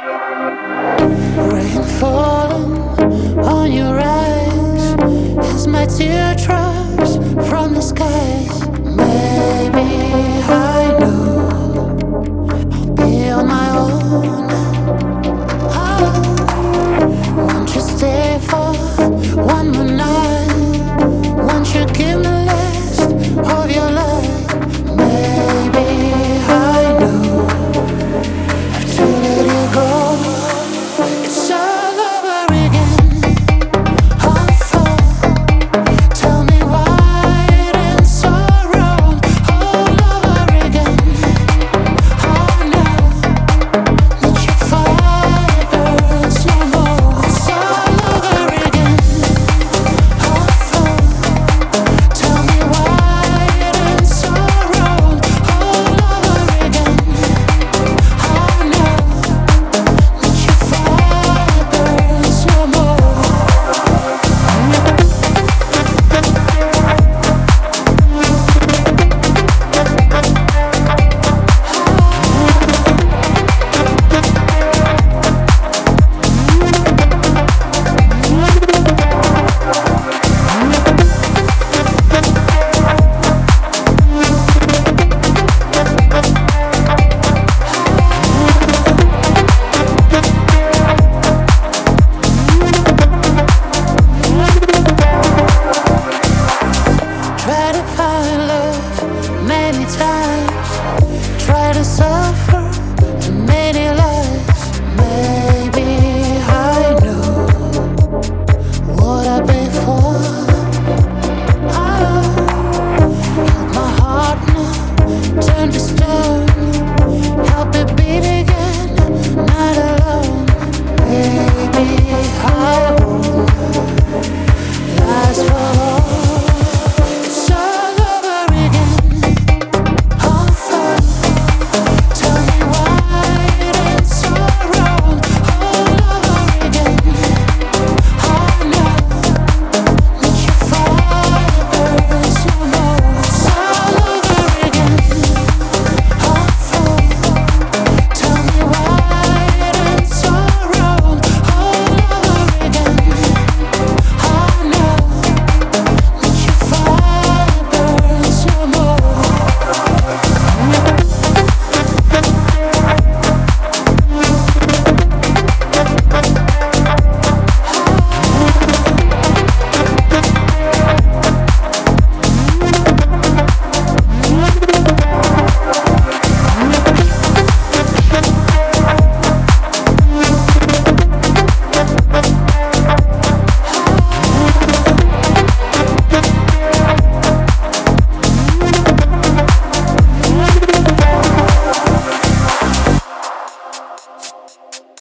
Rain falling on your eyes as my teardrops from the skies. Maybe understood